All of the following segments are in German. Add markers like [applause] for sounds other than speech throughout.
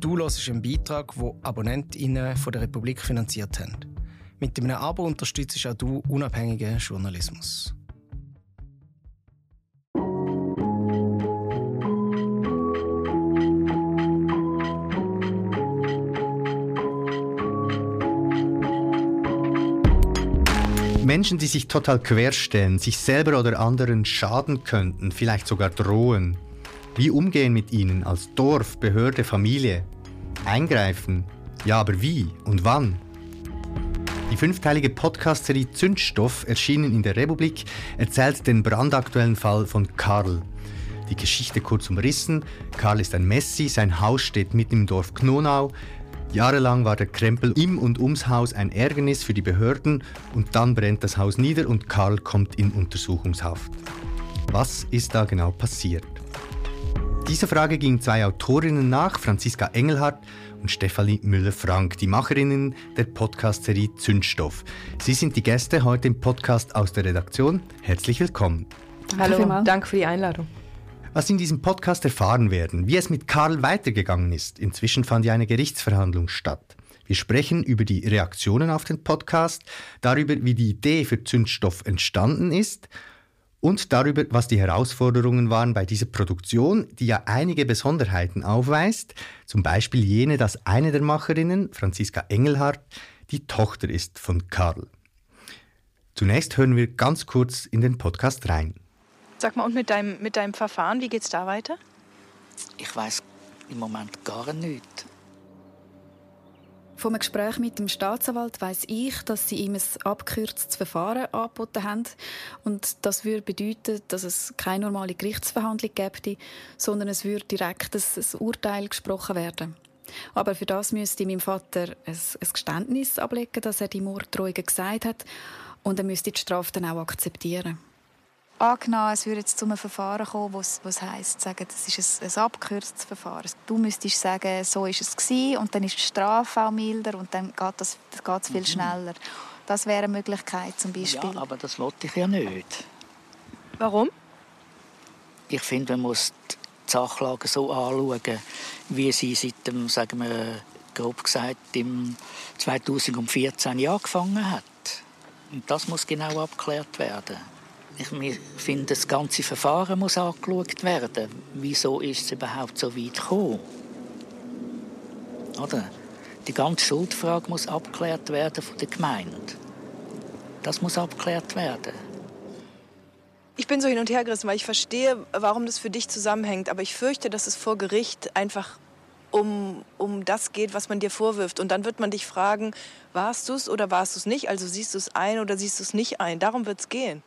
Du hörst einen Beitrag, den AbonnentInnen von der Republik finanziert haben. Mit einem Abo unterstützt auch du unabhängigen Journalismus. Menschen, die sich total querstellen, sich selber oder anderen schaden könnten, vielleicht sogar drohen. Wie umgehen mit ihnen als Dorf, Behörde, Familie? Eingreifen? Ja, aber wie und wann? Die fünfteilige Podcast-Serie Zündstoff, erschienen in der Republik, erzählt den brandaktuellen Fall von Karl. Die Geschichte kurz umrissen. Karl ist ein Messi, sein Haus steht mitten im Dorf Knonau. Jahrelang war der Krempel im und ums Haus ein Ärgernis für die Behörden und dann brennt das Haus nieder und Karl kommt in Untersuchungshaft. Was ist da genau passiert? Dieser Frage gingen zwei Autorinnen nach, Franziska Engelhardt und Stefanie Müller-Frank, die Macherinnen der Podcast-Serie Zündstoff. Sie sind die Gäste heute im Podcast aus der Redaktion. Herzlich willkommen. Hallo, danke für die Einladung. Was in diesem Podcast erfahren werden, wie es mit Karl weitergegangen ist. Inzwischen fand ja eine Gerichtsverhandlung statt. Wir sprechen über die Reaktionen auf den Podcast, darüber, wie die Idee für Zündstoff entstanden ist und darüber, was die Herausforderungen waren bei dieser Produktion, die ja einige Besonderheiten aufweist, zum Beispiel jene, dass eine der Macherinnen, Franziska Engelhardt, die Tochter ist von Karl. Zunächst hören wir ganz kurz in den Podcast rein. Sag mal, und mit deinem, mit deinem Verfahren, wie geht's da weiter? Ich weiß im Moment gar nichts. Vom Gespräch mit dem Staatsanwalt weiß ich, dass sie ihm ein abgekürztes Verfahren angeboten haben. Und das würde bedeuten, dass es keine normale Gerichtsverhandlung gäbe, sondern es würde direkt ein Urteil gesprochen werden. Aber für das müsste mein Vater ein, ein Geständnis ablegen, dass er die Morddrohungen gesagt hat. Und er müsste die Strafe dann auch akzeptieren angenommen, es würde jetzt zu einem Verfahren kommen, was, was heisst, sagen, das ist ein, ein abgekürztes Verfahren. Du müsstest sagen, so ist es gewesen, und dann ist die Strafe auch milder und dann geht das, das viel mhm. schneller. Das wäre eine Möglichkeit zum Beispiel. Ja, aber das wollte ich ja nicht. Warum? Ich finde, man muss die Sachlage so anschauen, wie sie seit dem, sagen wir, grob gesagt, im 2014 angefangen hat. Und das muss genau abgeklärt werden. Ich finde, das ganze Verfahren muss angeschaut werden. Wieso ist es überhaupt so weit gekommen? Oder? Die ganze Schuldfrage muss abgeklärt werden von der Gemeinde. Das muss abgeklärt werden. Ich bin so hin und her gerissen, weil ich verstehe, warum das für dich zusammenhängt. Aber ich fürchte, dass es vor Gericht einfach um, um das geht, was man dir vorwirft. Und dann wird man dich fragen, warst du es oder warst du es nicht? Also siehst du es ein oder siehst du es nicht ein? Darum wird es gehen.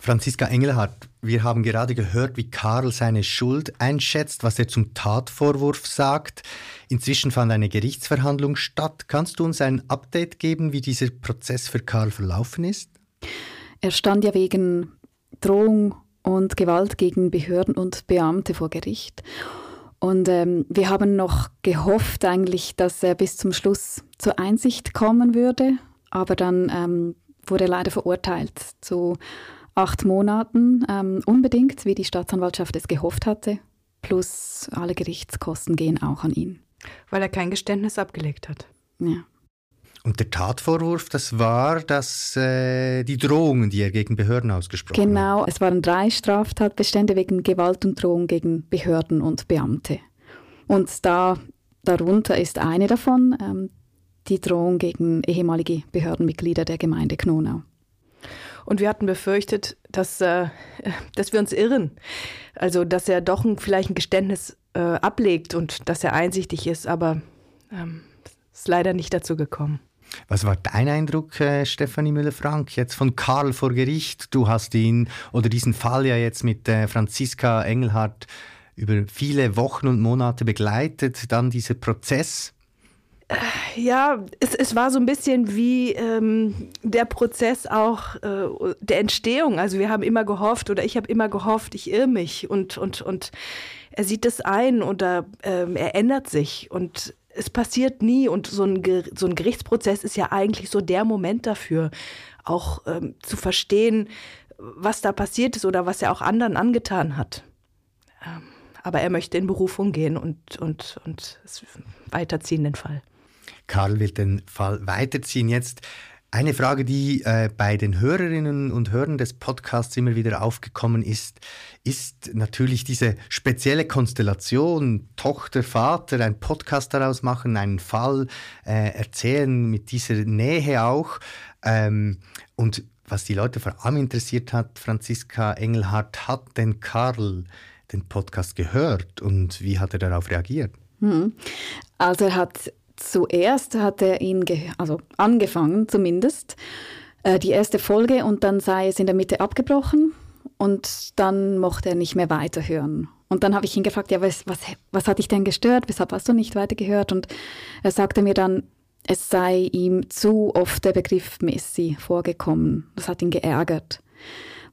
Franziska Engelhardt, wir haben gerade gehört, wie Karl seine Schuld einschätzt, was er zum Tatvorwurf sagt. Inzwischen fand eine Gerichtsverhandlung statt. Kannst du uns ein Update geben, wie dieser Prozess für Karl verlaufen ist? Er stand ja wegen Drohung und Gewalt gegen Behörden und Beamte vor Gericht. Und ähm, wir haben noch gehofft eigentlich, dass er bis zum Schluss zur Einsicht kommen würde. Aber dann ähm, wurde er leider verurteilt zu acht Monaten ähm, unbedingt, wie die Staatsanwaltschaft es gehofft hatte. Plus alle Gerichtskosten gehen auch an ihn. Weil er kein Geständnis abgelegt hat. Ja. Und der Tatvorwurf, das war dass äh, die Drohungen, die er gegen Behörden ausgesprochen hat. Genau, es waren drei Straftatbestände wegen Gewalt und Drohung gegen Behörden und Beamte. Und da darunter ist eine davon ähm, die Drohung gegen ehemalige Behördenmitglieder der Gemeinde Knonau. Und wir hatten befürchtet, dass, äh, dass wir uns irren. Also, dass er doch ein, vielleicht ein Geständnis äh, ablegt und dass er einsichtig ist, aber ähm, ist leider nicht dazu gekommen. Was war dein Eindruck, äh, Stefanie Müller-Frank, jetzt von Karl vor Gericht? Du hast ihn oder diesen Fall ja jetzt mit äh, Franziska Engelhardt über viele Wochen und Monate begleitet, dann dieser Prozess. Ja, es, es war so ein bisschen wie ähm, der Prozess auch äh, der Entstehung. Also wir haben immer gehofft oder ich habe immer gehofft, ich irre mich und, und, und er sieht es ein oder ähm, er ändert sich und es passiert nie und so ein, so ein Gerichtsprozess ist ja eigentlich so der Moment dafür, auch ähm, zu verstehen, was da passiert ist oder was er auch anderen angetan hat. Ähm, aber er möchte in Berufung gehen und, und, und weiterziehen den Fall. Karl wird den Fall weiterziehen. Jetzt eine Frage, die äh, bei den Hörerinnen und Hörern des Podcasts immer wieder aufgekommen ist, ist natürlich diese spezielle Konstellation, Tochter, Vater, ein Podcast daraus machen, einen Fall äh, erzählen mit dieser Nähe auch. Ähm, und was die Leute vor allem interessiert hat, Franziska Engelhardt, hat denn Karl den Podcast gehört und wie hat er darauf reagiert? Hm. Also er hat zuerst hat er ihn, also angefangen zumindest, äh, die erste Folge und dann sei es in der Mitte abgebrochen und dann mochte er nicht mehr weiterhören. Und dann habe ich ihn gefragt, ja, was, was, was hat dich denn gestört? Weshalb hast du nicht weitergehört? Und er sagte mir dann, es sei ihm zu oft der Begriff Messi vorgekommen. Das hat ihn geärgert.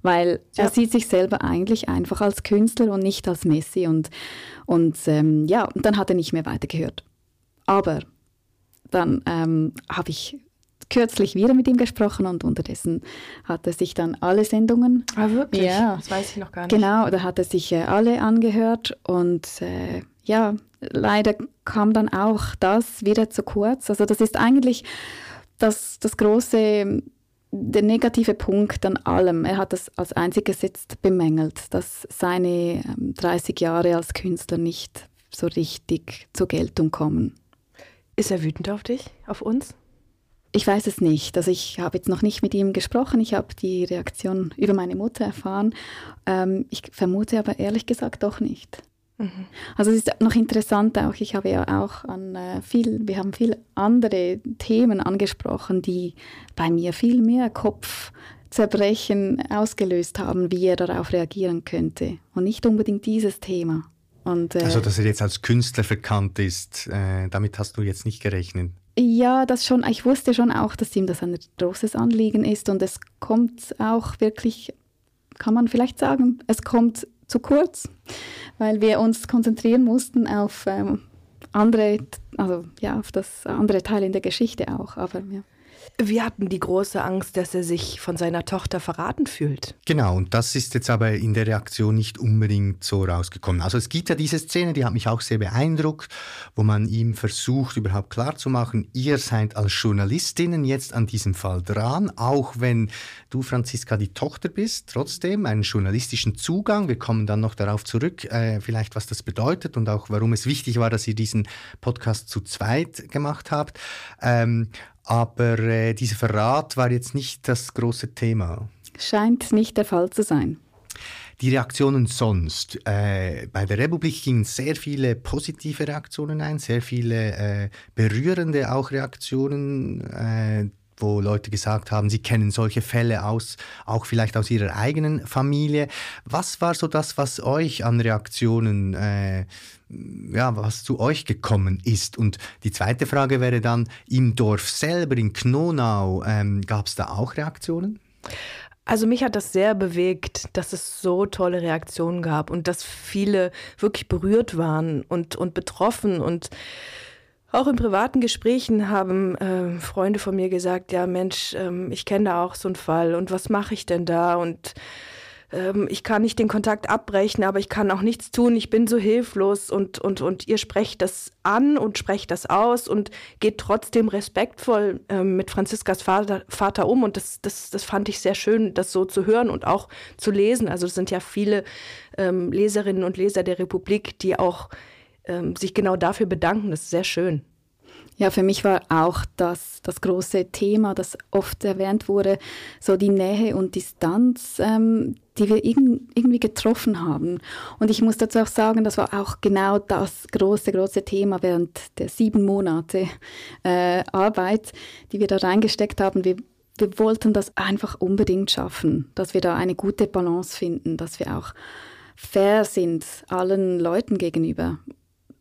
Weil ja. er sieht sich selber eigentlich einfach als Künstler und nicht als Messi. Und, und ähm, ja, und dann hat er nicht mehr weitergehört. Aber dann ähm, habe ich kürzlich wieder mit ihm gesprochen und unterdessen hat er sich dann alle Sendungen. Ah, wirklich? Ja. Das weiß ich noch gar nicht. Genau, da hat er sich äh, alle angehört und äh, ja, leider kam dann auch das wieder zu kurz. Also das ist eigentlich das, das große, der negative Punkt an allem. Er hat das als einziges jetzt bemängelt, dass seine 30 ähm, Jahre als Künstler nicht so richtig zur Geltung kommen. Ist er wütend auf dich, auf uns? Ich weiß es nicht. Also ich habe jetzt noch nicht mit ihm gesprochen. Ich habe die Reaktion über meine Mutter erfahren. Ähm, ich vermute aber ehrlich gesagt doch nicht. Mhm. Also es ist noch interessant auch, ich habe ja auch an äh, viel, wir haben viel andere Themen angesprochen, die bei mir viel mehr Kopfzerbrechen ausgelöst haben, wie er darauf reagieren könnte. Und nicht unbedingt dieses Thema. Und, äh, also, dass er jetzt als Künstler verkannt ist, äh, damit hast du jetzt nicht gerechnet? Ja, das schon. Ich wusste schon auch, dass ihm das ein großes Anliegen ist und es kommt auch wirklich, kann man vielleicht sagen, es kommt zu kurz, weil wir uns konzentrieren mussten auf ähm, andere, also ja, auf das andere Teil in der Geschichte auch. Aber ja. Wir hatten die große Angst, dass er sich von seiner Tochter verraten fühlt. Genau, und das ist jetzt aber in der Reaktion nicht unbedingt so rausgekommen. Also es gibt ja diese Szene, die hat mich auch sehr beeindruckt, wo man ihm versucht, überhaupt klarzumachen, ihr seid als Journalistinnen jetzt an diesem Fall dran, auch wenn du, Franziska, die Tochter bist, trotzdem einen journalistischen Zugang. Wir kommen dann noch darauf zurück, äh, vielleicht was das bedeutet und auch warum es wichtig war, dass ihr diesen Podcast zu zweit gemacht habt. Ähm, aber äh, dieser Verrat war jetzt nicht das große Thema. Scheint nicht der Fall zu sein. Die Reaktionen sonst. Äh, bei der Republik gingen sehr viele positive Reaktionen ein, sehr viele äh, berührende auch Reaktionen. Wo Leute gesagt haben, sie kennen solche Fälle aus, auch vielleicht aus ihrer eigenen Familie. Was war so das, was euch an Reaktionen, äh, ja, was zu euch gekommen ist? Und die zweite Frage wäre dann, im Dorf selber, in Knonau, ähm, gab es da auch Reaktionen? Also mich hat das sehr bewegt, dass es so tolle Reaktionen gab und dass viele wirklich berührt waren und, und betroffen und auch in privaten Gesprächen haben äh, Freunde von mir gesagt, ja Mensch, ähm, ich kenne da auch so einen Fall und was mache ich denn da? Und ähm, ich kann nicht den Kontakt abbrechen, aber ich kann auch nichts tun, ich bin so hilflos und, und, und ihr sprecht das an und sprecht das aus und geht trotzdem respektvoll ähm, mit Franziskas Vater, Vater um und das, das, das fand ich sehr schön, das so zu hören und auch zu lesen. Also es sind ja viele ähm, Leserinnen und Leser der Republik, die auch ähm, sich genau dafür bedanken. Das ist sehr schön. Ja, für mich war auch das, das große Thema, das oft erwähnt wurde, so die Nähe und Distanz, ähm, die wir irgendwie getroffen haben. Und ich muss dazu auch sagen, das war auch genau das große, große Thema während der sieben Monate äh, Arbeit, die wir da reingesteckt haben. Wir, wir wollten das einfach unbedingt schaffen, dass wir da eine gute Balance finden, dass wir auch fair sind allen Leuten gegenüber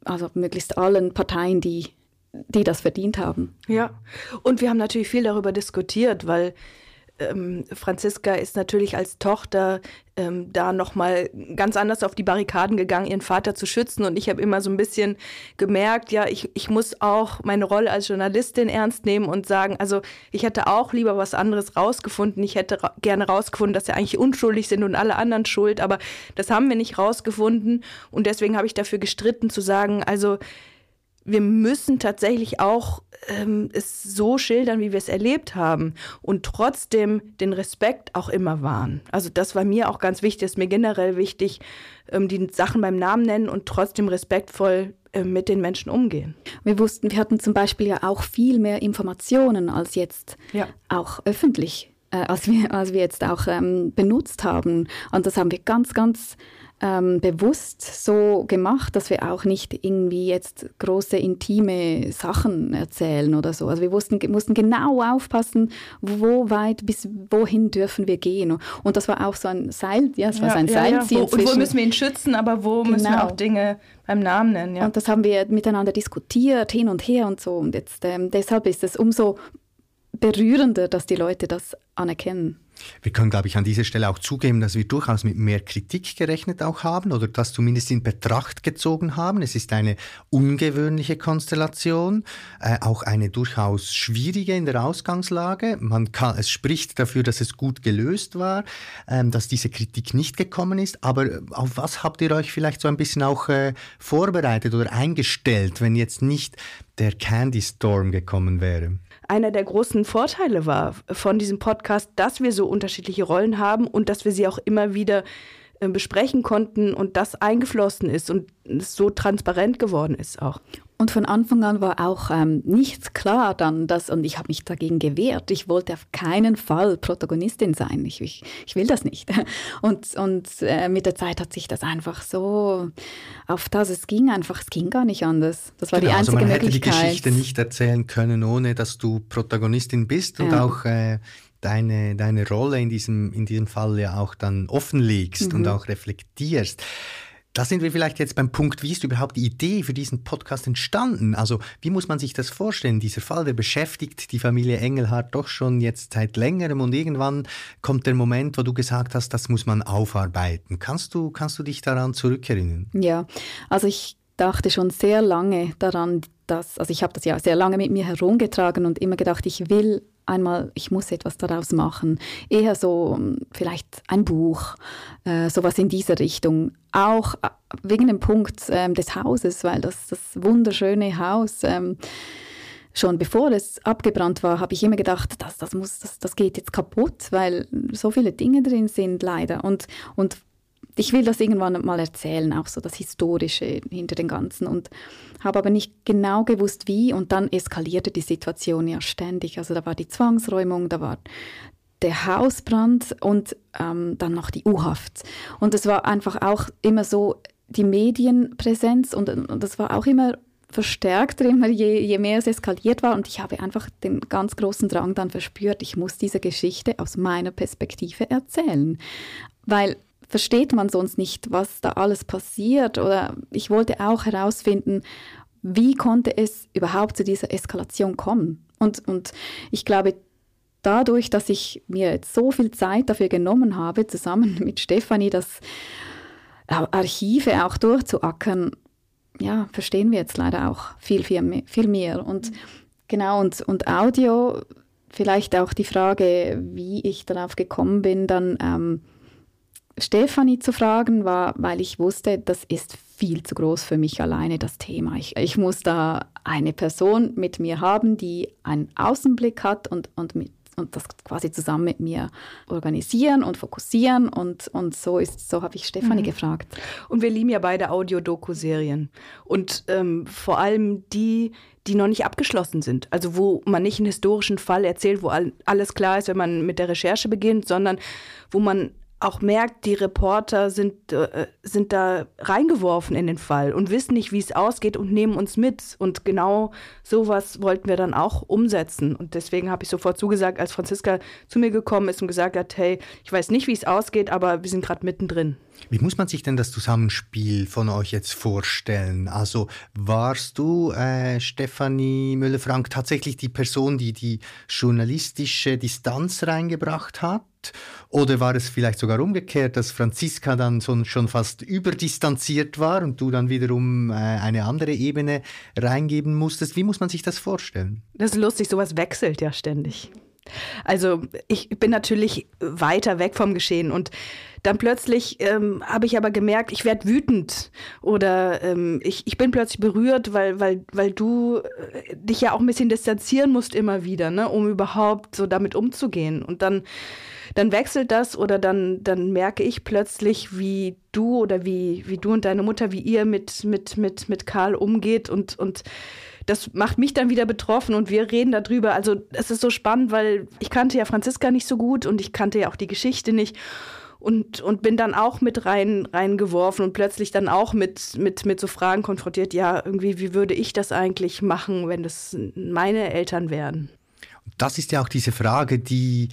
also möglichst allen Parteien, die, die das verdient haben. Ja, und wir haben natürlich viel darüber diskutiert, weil ähm, Franziska ist natürlich als Tochter ähm, da nochmal ganz anders auf die Barrikaden gegangen, ihren Vater zu schützen. Und ich habe immer so ein bisschen gemerkt, ja, ich, ich muss auch meine Rolle als Journalistin ernst nehmen und sagen, also ich hätte auch lieber was anderes rausgefunden. Ich hätte ra gerne rausgefunden, dass sie eigentlich unschuldig sind und alle anderen schuld. Aber das haben wir nicht rausgefunden. Und deswegen habe ich dafür gestritten zu sagen, also wir müssen tatsächlich auch ähm, es so schildern, wie wir es erlebt haben und trotzdem den Respekt auch immer wahren. Also das war mir auch ganz wichtig, ist mir generell wichtig, ähm, die Sachen beim Namen nennen und trotzdem respektvoll äh, mit den Menschen umgehen. Wir wussten, wir hatten zum Beispiel ja auch viel mehr Informationen als jetzt ja. auch öffentlich, äh, als, wir, als wir jetzt auch ähm, benutzt haben. Und das haben wir ganz, ganz ähm, bewusst so gemacht, dass wir auch nicht irgendwie jetzt große intime Sachen erzählen oder so. Also wir wussten, mussten genau aufpassen, wo weit bis wohin dürfen wir gehen. Und das war auch so ein Seil, ja, es war ja, so ein ja, Seilziel. Ja. Wo, und wo müssen wir ihn schützen, aber wo genau. müssen wir genau. auch Dinge beim Namen nennen. Ja. Und das haben wir miteinander diskutiert, hin und her und so. Und jetzt ähm, deshalb ist es umso berührender, dass die Leute das anerkennen. Wir können, glaube ich, an dieser Stelle auch zugeben, dass wir durchaus mit mehr Kritik gerechnet auch haben oder das zumindest in Betracht gezogen haben. Es ist eine ungewöhnliche Konstellation, äh, auch eine durchaus schwierige in der Ausgangslage. Man kann, es spricht dafür, dass es gut gelöst war, ähm, dass diese Kritik nicht gekommen ist. Aber äh, auf was habt ihr euch vielleicht so ein bisschen auch äh, vorbereitet oder eingestellt, wenn jetzt nicht der Candy Storm gekommen wäre? Einer der großen Vorteile war von diesem Podcast, dass wir so unterschiedliche Rollen haben und dass wir sie auch immer wieder äh, besprechen konnten und das eingeflossen ist und es so transparent geworden ist auch. Und von Anfang an war auch ähm, nichts klar dann, dass, und ich habe mich dagegen gewehrt. Ich wollte auf keinen Fall Protagonistin sein. Ich, ich, ich will das nicht. [laughs] Und, und äh, mit der Zeit hat sich das einfach so auf das es ging einfach, es ging gar nicht anders. Das war genau, die einzige also man Möglichkeit. hätte die Geschichte nicht erzählen können, ohne dass du Protagonistin bist und ja. auch äh, deine, deine Rolle in diesem, in diesem Fall ja auch dann offenlegst mhm. und auch reflektierst. Da sind wir vielleicht jetzt beim Punkt, wie ist überhaupt die Idee für diesen Podcast entstanden? Also wie muss man sich das vorstellen? Dieser Fall, der beschäftigt die Familie Engelhardt doch schon jetzt seit längerem und irgendwann kommt der Moment, wo du gesagt hast, das muss man aufarbeiten. Kannst du, kannst du dich daran zurückerinnern? Ja, also ich dachte schon sehr lange daran, dass, also ich habe das ja sehr lange mit mir herumgetragen und immer gedacht, ich will einmal, ich muss etwas daraus machen. Eher so ähm, vielleicht ein Buch, äh, sowas in dieser Richtung. Auch äh, wegen dem Punkt ähm, des Hauses, weil das, das wunderschöne Haus, ähm, schon bevor es abgebrannt war, habe ich immer gedacht, das, das, muss, das, das geht jetzt kaputt, weil so viele Dinge drin sind leider. Und, und ich will das irgendwann mal erzählen, auch so das Historische hinter den Ganzen und habe aber nicht genau gewusst, wie und dann eskalierte die Situation ja ständig. Also da war die Zwangsräumung, da war der Hausbrand und ähm, dann noch die U-Haft. Und es war einfach auch immer so die Medienpräsenz und, und das war auch immer verstärkter, immer je, je mehr es eskaliert war. Und ich habe einfach den ganz großen Drang dann verspürt, ich muss diese Geschichte aus meiner Perspektive erzählen. Weil versteht man sonst nicht, was da alles passiert. Oder ich wollte auch herausfinden, wie konnte es überhaupt zu dieser Eskalation kommen. Und, und ich glaube, dadurch, dass ich mir jetzt so viel Zeit dafür genommen habe, zusammen [laughs] mit Stefanie das Archive auch durchzuackern, ja, verstehen wir jetzt leider auch viel, viel mehr. Viel mehr. Und genau, und, und Audio, vielleicht auch die Frage, wie ich darauf gekommen bin, dann ähm, Stefanie zu fragen, war, weil ich wusste, das ist viel zu groß für mich alleine, das Thema. Ich, ich muss da eine Person mit mir haben, die einen Außenblick hat und, und, mit, und das quasi zusammen mit mir organisieren und fokussieren. Und, und so ist, so habe ich Stefanie mhm. gefragt. Und wir lieben ja beide Audio-Doku-Serien. Und ähm, vor allem die, die noch nicht abgeschlossen sind. Also wo man nicht einen historischen Fall erzählt, wo all, alles klar ist, wenn man mit der Recherche beginnt, sondern wo man auch merkt, die Reporter sind, äh, sind da reingeworfen in den Fall und wissen nicht, wie es ausgeht und nehmen uns mit. Und genau sowas wollten wir dann auch umsetzen. Und deswegen habe ich sofort zugesagt, als Franziska zu mir gekommen ist und gesagt hat, hey, ich weiß nicht, wie es ausgeht, aber wir sind gerade mittendrin. Wie muss man sich denn das Zusammenspiel von euch jetzt vorstellen? Also warst du, äh, Stefanie Müller-Frank, tatsächlich die Person, die die journalistische Distanz reingebracht hat? Oder war es vielleicht sogar umgekehrt, dass Franziska dann schon fast überdistanziert war und du dann wiederum äh, eine andere Ebene reingeben musstest? Wie muss man sich das vorstellen? Das ist lustig, sowas wechselt ja ständig. Also ich bin natürlich weiter weg vom Geschehen und dann plötzlich ähm, habe ich aber gemerkt, ich werde wütend oder ähm, ich, ich bin plötzlich berührt, weil, weil, weil du äh, dich ja auch ein bisschen distanzieren musst immer wieder, ne, um überhaupt so damit umzugehen. Und dann, dann wechselt das oder dann, dann merke ich plötzlich, wie du oder wie, wie du und deine Mutter, wie ihr mit, mit, mit, mit Karl umgeht und, und das macht mich dann wieder betroffen und wir reden darüber. Also es ist so spannend, weil ich kannte ja Franziska nicht so gut und ich kannte ja auch die Geschichte nicht und, und bin dann auch mit rein reingeworfen und plötzlich dann auch mit, mit, mit so Fragen konfrontiert, ja, irgendwie, wie würde ich das eigentlich machen, wenn das meine Eltern wären? Das ist ja auch diese Frage, die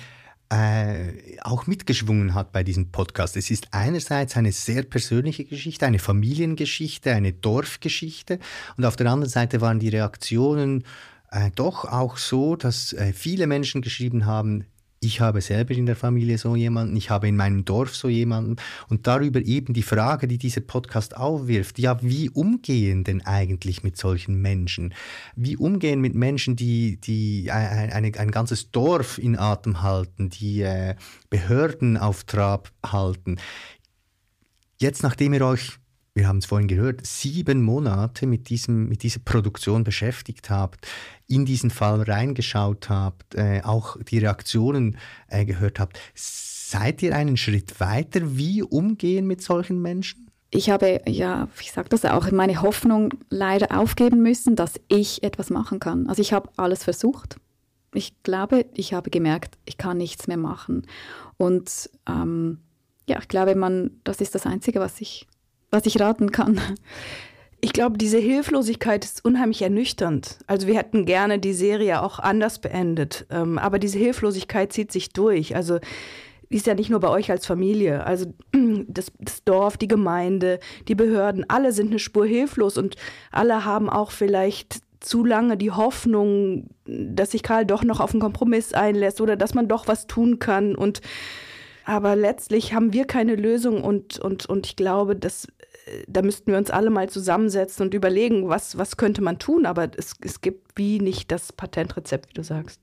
äh, auch mitgeschwungen hat bei diesem Podcast. Es ist einerseits eine sehr persönliche Geschichte, eine Familiengeschichte, eine Dorfgeschichte und auf der anderen Seite waren die Reaktionen äh, doch auch so, dass äh, viele Menschen geschrieben haben, ich habe selber in der Familie so jemanden, ich habe in meinem Dorf so jemanden und darüber eben die Frage, die dieser Podcast aufwirft, ja, wie umgehen denn eigentlich mit solchen Menschen? Wie umgehen mit Menschen, die, die ein, ein, ein ganzes Dorf in Atem halten, die äh, Behörden auf Trab halten? Jetzt, nachdem ihr euch wir haben es vorhin gehört, sieben Monate mit, diesem, mit dieser Produktion beschäftigt habt, in diesen Fall reingeschaut habt, äh, auch die Reaktionen äh, gehört habt. Seid ihr einen Schritt weiter? Wie umgehen mit solchen Menschen? Ich habe, ja, ich sage das auch, meine Hoffnung leider aufgeben müssen, dass ich etwas machen kann. Also ich habe alles versucht. Ich glaube, ich habe gemerkt, ich kann nichts mehr machen. Und ähm, ja, ich glaube, man, das ist das Einzige, was ich was ich raten kann. Ich glaube, diese Hilflosigkeit ist unheimlich ernüchternd. Also wir hätten gerne die Serie auch anders beendet, ähm, aber diese Hilflosigkeit zieht sich durch. Also ist ja nicht nur bei euch als Familie. Also [clears throat] das, das, Dorf, die Gemeinde, die Behörden, alle sind eine Spur hilflos und alle haben auch vielleicht zu lange die Hoffnung, dass sich Karl doch noch auf einen Kompromiss einlässt oder dass man doch was tun kann. Und aber letztlich haben wir keine Lösung und, und, und ich glaube, dass da müssten wir uns alle mal zusammensetzen und überlegen, was, was könnte man tun. Aber es, es gibt wie nicht das Patentrezept, wie du sagst.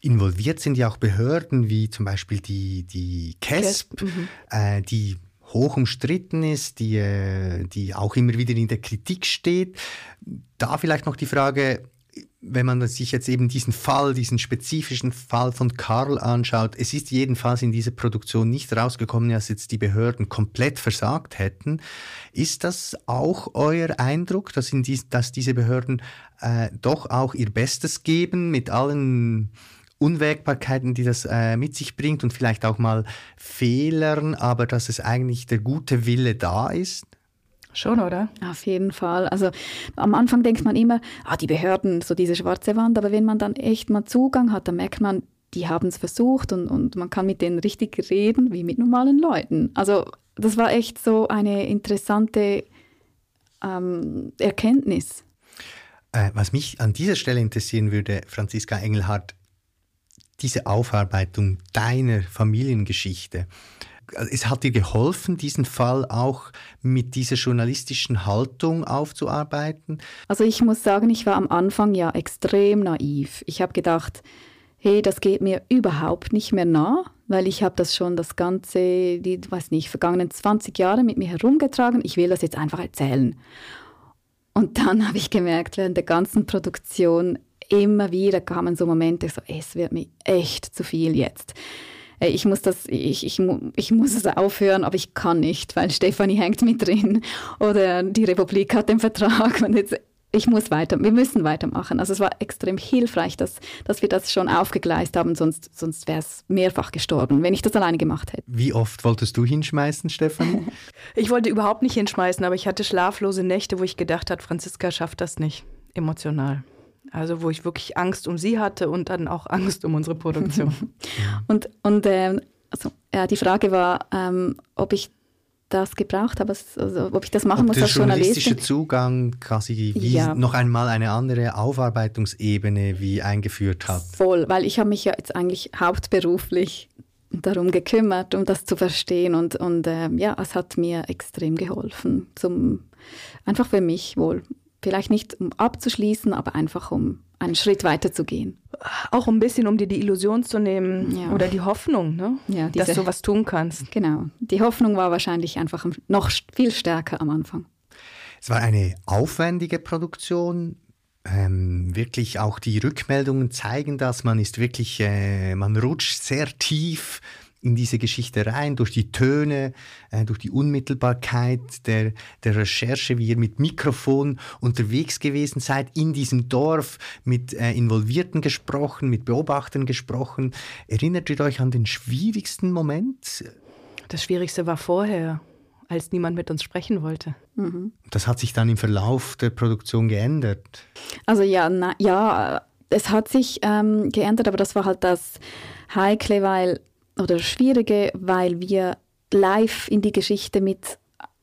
Involviert sind ja auch Behörden wie zum Beispiel die, die KESP, mhm. äh, die hoch umstritten ist, die, äh, die auch immer wieder in der Kritik steht. Da vielleicht noch die Frage, wenn man sich jetzt eben diesen Fall, diesen spezifischen Fall von Karl anschaut, es ist jedenfalls in dieser Produktion nicht rausgekommen, dass jetzt die Behörden komplett versagt hätten. Ist das auch euer Eindruck, dass, dies, dass diese Behörden äh, doch auch ihr Bestes geben mit allen Unwägbarkeiten, die das äh, mit sich bringt und vielleicht auch mal Fehlern, aber dass es eigentlich der gute Wille da ist? Schon, oder? Auf jeden Fall. Also am Anfang denkt man immer, ah, die Behörden, so diese schwarze Wand, aber wenn man dann echt mal Zugang hat, dann merkt man, die haben es versucht und, und man kann mit denen richtig reden, wie mit normalen Leuten. Also das war echt so eine interessante ähm, Erkenntnis. Äh, was mich an dieser Stelle interessieren würde, Franziska Engelhardt, diese Aufarbeitung deiner Familiengeschichte es hat dir geholfen, diesen Fall auch mit dieser journalistischen Haltung aufzuarbeiten? Also ich muss sagen, ich war am Anfang ja extrem naiv. Ich habe gedacht, hey, das geht mir überhaupt nicht mehr nah, weil ich habe das schon das ganze, die, weiß nicht, vergangenen 20 Jahre mit mir herumgetragen. Ich will das jetzt einfach erzählen. Und dann [laughs] habe ich gemerkt, während der ganzen Produktion immer wieder kamen so Momente, so, es wird mir echt zu viel jetzt ich muss das, ich, ich, ich muss es aufhören, aber ich kann nicht, weil Stefanie hängt mit drin oder die Republik hat den Vertrag [laughs] und jetzt ich muss weiter, wir müssen weitermachen. Also es war extrem hilfreich, dass, dass wir das schon aufgegleist haben, sonst, sonst wäre es mehrfach gestorben, wenn ich das alleine gemacht hätte. Wie oft wolltest du hinschmeißen, Stefan? [laughs] ich wollte überhaupt nicht hinschmeißen, aber ich hatte schlaflose Nächte, wo ich gedacht habe, Franziska schafft das nicht, emotional. Also wo ich wirklich Angst um sie hatte und dann auch [laughs] Angst um unsere Produktion. [laughs] und und ähm, also, ja, die Frage war, ähm, ob ich das gebraucht habe, also ob ich das machen ob muss als Journalistin. Der journalistische Zugang quasi wie ja. noch einmal eine andere Aufarbeitungsebene wie eingeführt hat. Voll, weil ich habe mich ja jetzt eigentlich hauptberuflich darum gekümmert, um das zu verstehen und, und äh, ja, es hat mir extrem geholfen, zum, einfach für mich wohl. Vielleicht nicht um abzuschließen, aber einfach um einen Schritt weiter zu gehen. Auch ein bisschen, um dir die Illusion zu nehmen ja. oder die Hoffnung, ne? ja, diese, dass du was tun kannst. Genau. Die Hoffnung war wahrscheinlich einfach noch viel stärker am Anfang. Es war eine aufwendige Produktion. Ähm, wirklich auch die Rückmeldungen zeigen das. Man ist wirklich, äh, man rutscht sehr tief in diese Geschichte rein, durch die Töne, äh, durch die Unmittelbarkeit der, der Recherche, wie ihr mit Mikrofon unterwegs gewesen seid, in diesem Dorf, mit äh, Involvierten gesprochen, mit Beobachtern gesprochen. Erinnert ihr euch an den schwierigsten Moment? Das Schwierigste war vorher, als niemand mit uns sprechen wollte. Mhm. Das hat sich dann im Verlauf der Produktion geändert. Also ja, na, ja, es hat sich ähm, geändert, aber das war halt das Heikle, weil oder Schwierige, weil wir live in die Geschichte mit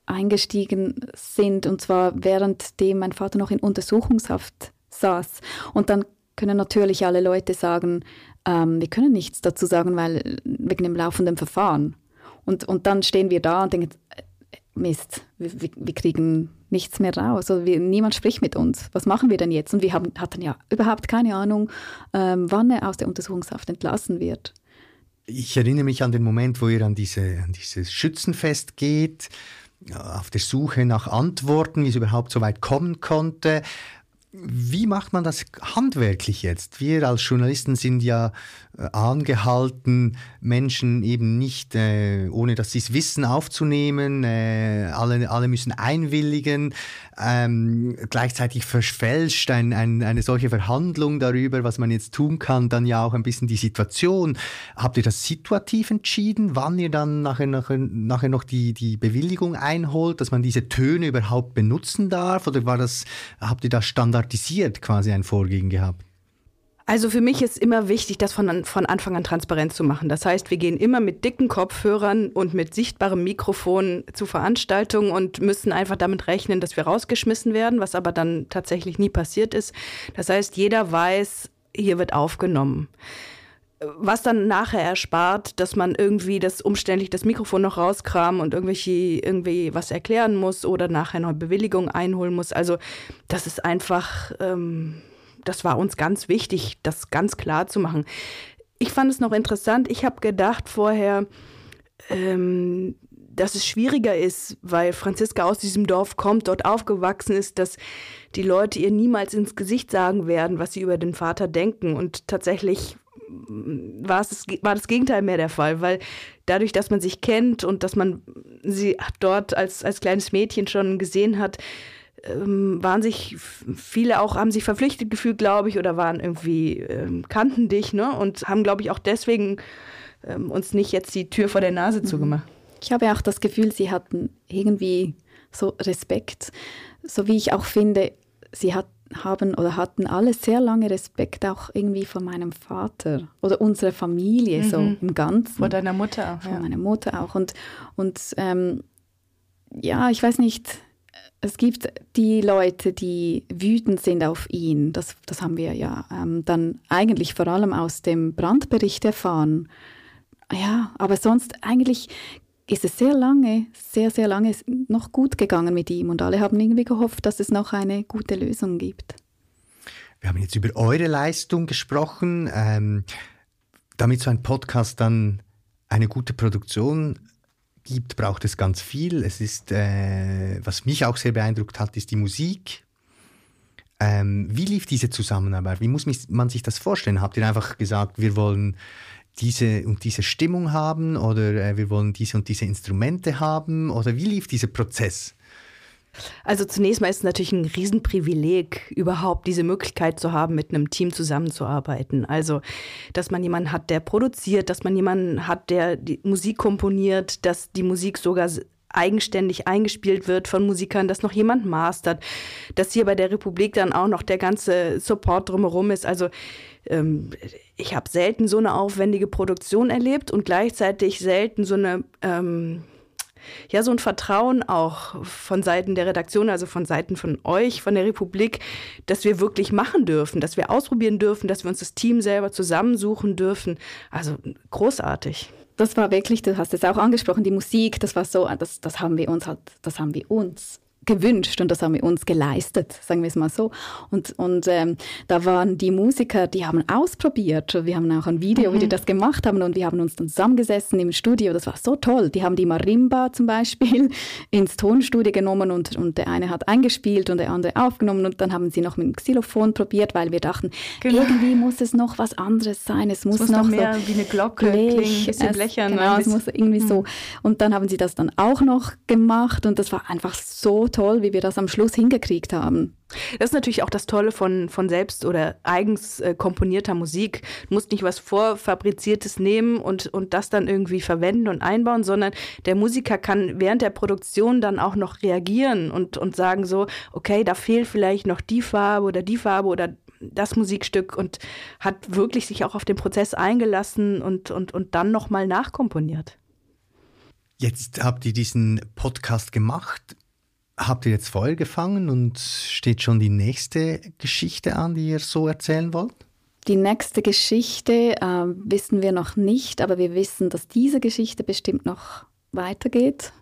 eingestiegen sind und zwar währenddem mein Vater noch in Untersuchungshaft saß. Und dann können natürlich alle Leute sagen, ähm, wir können nichts dazu sagen, weil wegen dem laufenden Verfahren. Und, und dann stehen wir da und denken, äh, Mist, wir, wir kriegen nichts mehr raus. Also wir, niemand spricht mit uns. Was machen wir denn jetzt? Und wir haben, hatten ja überhaupt keine Ahnung, ähm, wann er aus der Untersuchungshaft entlassen wird ich erinnere mich an den Moment, wo ihr an, diese, an dieses Schützenfest geht, auf der Suche nach Antworten, wie es überhaupt so weit kommen konnte. Wie macht man das handwerklich jetzt? Wir als Journalisten sind ja äh, angehalten, Menschen eben nicht, äh, ohne dass sie es wissen, aufzunehmen. Äh, alle, alle müssen einwilligen. Ähm, gleichzeitig verfälscht ein, ein, eine solche Verhandlung darüber, was man jetzt tun kann, dann ja auch ein bisschen die Situation. Habt ihr das situativ entschieden, wann ihr dann nachher, nachher, nachher noch die, die Bewilligung einholt, dass man diese Töne überhaupt benutzen darf? Oder war das, habt ihr das standardisiert quasi ein Vorgehen gehabt? Also für mich ist immer wichtig, das von, von Anfang an transparent zu machen. Das heißt, wir gehen immer mit dicken Kopfhörern und mit sichtbarem Mikrofon zu Veranstaltungen und müssen einfach damit rechnen, dass wir rausgeschmissen werden, was aber dann tatsächlich nie passiert ist. Das heißt, jeder weiß, hier wird aufgenommen. Was dann nachher erspart, dass man irgendwie das umständlich das Mikrofon noch rauskramen und irgendwelche irgendwie was erklären muss oder nachher noch Bewilligung einholen muss. Also das ist einfach ähm, das war uns ganz wichtig, das ganz klar zu machen. Ich fand es noch interessant, ich habe gedacht vorher, ähm, dass es schwieriger ist, weil Franziska aus diesem Dorf kommt, dort aufgewachsen ist, dass die Leute ihr niemals ins Gesicht sagen werden, was sie über den Vater denken. Und tatsächlich war, es, war das Gegenteil mehr der Fall, weil dadurch, dass man sich kennt und dass man sie dort als, als kleines Mädchen schon gesehen hat, ähm, waren sich viele auch, haben sich verpflichtet gefühlt, glaube ich, oder waren irgendwie, ähm, kannten dich, ne? Und haben, glaube ich, auch deswegen ähm, uns nicht jetzt die Tür vor der Nase mhm. zugemacht. Ich habe auch das Gefühl, sie hatten irgendwie so Respekt, so wie ich auch finde, sie hat, haben oder hatten alle sehr lange Respekt auch irgendwie vor meinem Vater oder unserer Familie mhm. so im Ganzen. Vor deiner Mutter auch. Vor ja. meiner Mutter auch und und ähm, ja, ich weiß nicht es gibt die Leute, die wütend sind auf ihn. Das, das haben wir ja ähm, dann eigentlich vor allem aus dem Brandbericht erfahren. Ja, aber sonst eigentlich ist es sehr lange, sehr, sehr lange noch gut gegangen mit ihm und alle haben irgendwie gehofft, dass es noch eine gute Lösung gibt. Wir haben jetzt über eure Leistung gesprochen. Ähm, damit so ein Podcast dann eine gute Produktion gibt, braucht es ganz viel. Es ist, äh, was mich auch sehr beeindruckt hat, ist die Musik. Ähm, wie lief diese Zusammenarbeit? Wie muss man sich das vorstellen? Habt ihr einfach gesagt, wir wollen diese und diese Stimmung haben oder äh, wir wollen diese und diese Instrumente haben? Oder wie lief dieser Prozess? Also zunächst mal ist es natürlich ein Riesenprivileg, überhaupt diese Möglichkeit zu haben, mit einem Team zusammenzuarbeiten. Also, dass man jemanden hat, der produziert, dass man jemanden hat, der die Musik komponiert, dass die Musik sogar eigenständig eingespielt wird von Musikern, dass noch jemand mastert, dass hier bei der Republik dann auch noch der ganze Support drumherum ist. Also ähm, ich habe selten so eine aufwendige Produktion erlebt und gleichzeitig selten so eine ähm, ja, so ein Vertrauen auch von Seiten der Redaktion, also von Seiten von euch, von der Republik, dass wir wirklich machen dürfen, dass wir ausprobieren dürfen, dass wir uns das Team selber zusammensuchen dürfen. Also großartig. Das war wirklich, du hast es auch angesprochen, die Musik, das war so, das, das haben wir uns halt, das haben wir uns gewünscht und das haben wir uns geleistet, sagen wir es mal so. Und, und ähm, da waren die Musiker, die haben ausprobiert. Wir haben auch ein Video, mhm. wie die mhm. das gemacht haben und wir haben uns dann zusammengesessen im Studio. Das war so toll. Die haben die Marimba zum Beispiel [laughs] ins Tonstudio genommen und, und der eine hat eingespielt und der andere aufgenommen und dann haben sie noch mit dem Xylophon probiert, weil wir dachten, genau. irgendwie muss es noch was anderes sein. Es muss, es muss noch, noch, mehr so wie eine Glocke Blech, klingen, ein bisschen blechern. Genau, es muss irgendwie mhm. so. Und dann haben sie das dann auch noch gemacht und das war einfach so toll, wie wir das am Schluss hingekriegt haben. Das ist natürlich auch das Tolle von, von selbst oder eigens äh, komponierter Musik. Du musst nicht was vorfabriziertes nehmen und, und das dann irgendwie verwenden und einbauen, sondern der Musiker kann während der Produktion dann auch noch reagieren und, und sagen so, okay, da fehlt vielleicht noch die Farbe oder die Farbe oder das Musikstück und hat wirklich sich auch auf den Prozess eingelassen und, und, und dann nochmal nachkomponiert. Jetzt habt ihr diesen Podcast gemacht. Habt ihr jetzt Feuer gefangen und steht schon die nächste Geschichte an, die ihr so erzählen wollt? Die nächste Geschichte äh, wissen wir noch nicht, aber wir wissen, dass diese Geschichte bestimmt noch weitergeht,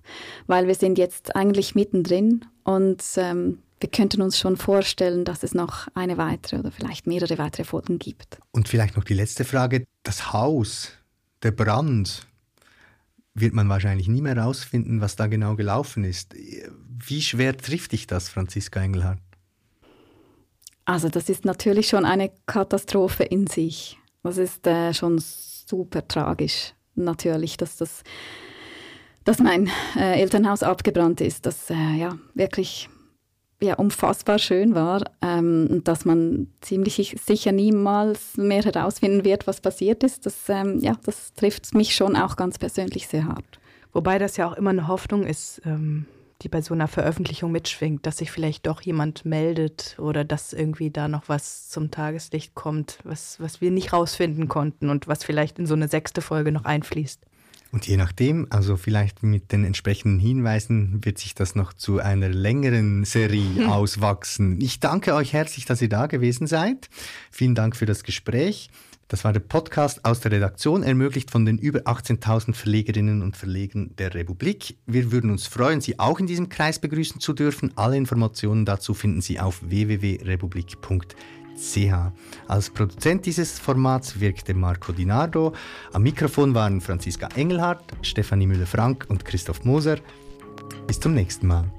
weil wir sind jetzt eigentlich mittendrin und ähm, wir könnten uns schon vorstellen, dass es noch eine weitere oder vielleicht mehrere weitere Folgen gibt. Und vielleicht noch die letzte Frage. Das Haus, der Brand, wird man wahrscheinlich nie mehr herausfinden, was da genau gelaufen ist. Wie schwer trifft dich das, Franziska Engelhardt? Also das ist natürlich schon eine Katastrophe in sich. Das ist äh, schon super tragisch, natürlich, dass das dass mein äh, Elternhaus abgebrannt ist, das äh, ja wirklich ja, unfassbar schön war ähm, und dass man ziemlich sicher niemals mehr herausfinden wird, was passiert ist, das, ähm, ja, das trifft mich schon auch ganz persönlich sehr hart. Wobei das ja auch immer eine Hoffnung ist, ähm, die bei so einer Veröffentlichung mitschwingt, dass sich vielleicht doch jemand meldet oder dass irgendwie da noch was zum Tageslicht kommt, was, was wir nicht rausfinden konnten und was vielleicht in so eine sechste Folge noch einfließt. Und je nachdem, also vielleicht mit den entsprechenden Hinweisen, wird sich das noch zu einer längeren Serie [laughs] auswachsen. Ich danke euch herzlich, dass ihr da gewesen seid. Vielen Dank für das Gespräch. Das war der Podcast aus der Redaktion, ermöglicht von den über 18.000 Verlegerinnen und Verlegern der Republik. Wir würden uns freuen, Sie auch in diesem Kreis begrüßen zu dürfen. Alle Informationen dazu finden Sie auf www.republik.de. CH. Als Produzent dieses Formats wirkte Marco Dinardo. Am Mikrofon waren Franziska Engelhardt, Stefanie Müller-Frank und Christoph Moser. Bis zum nächsten Mal.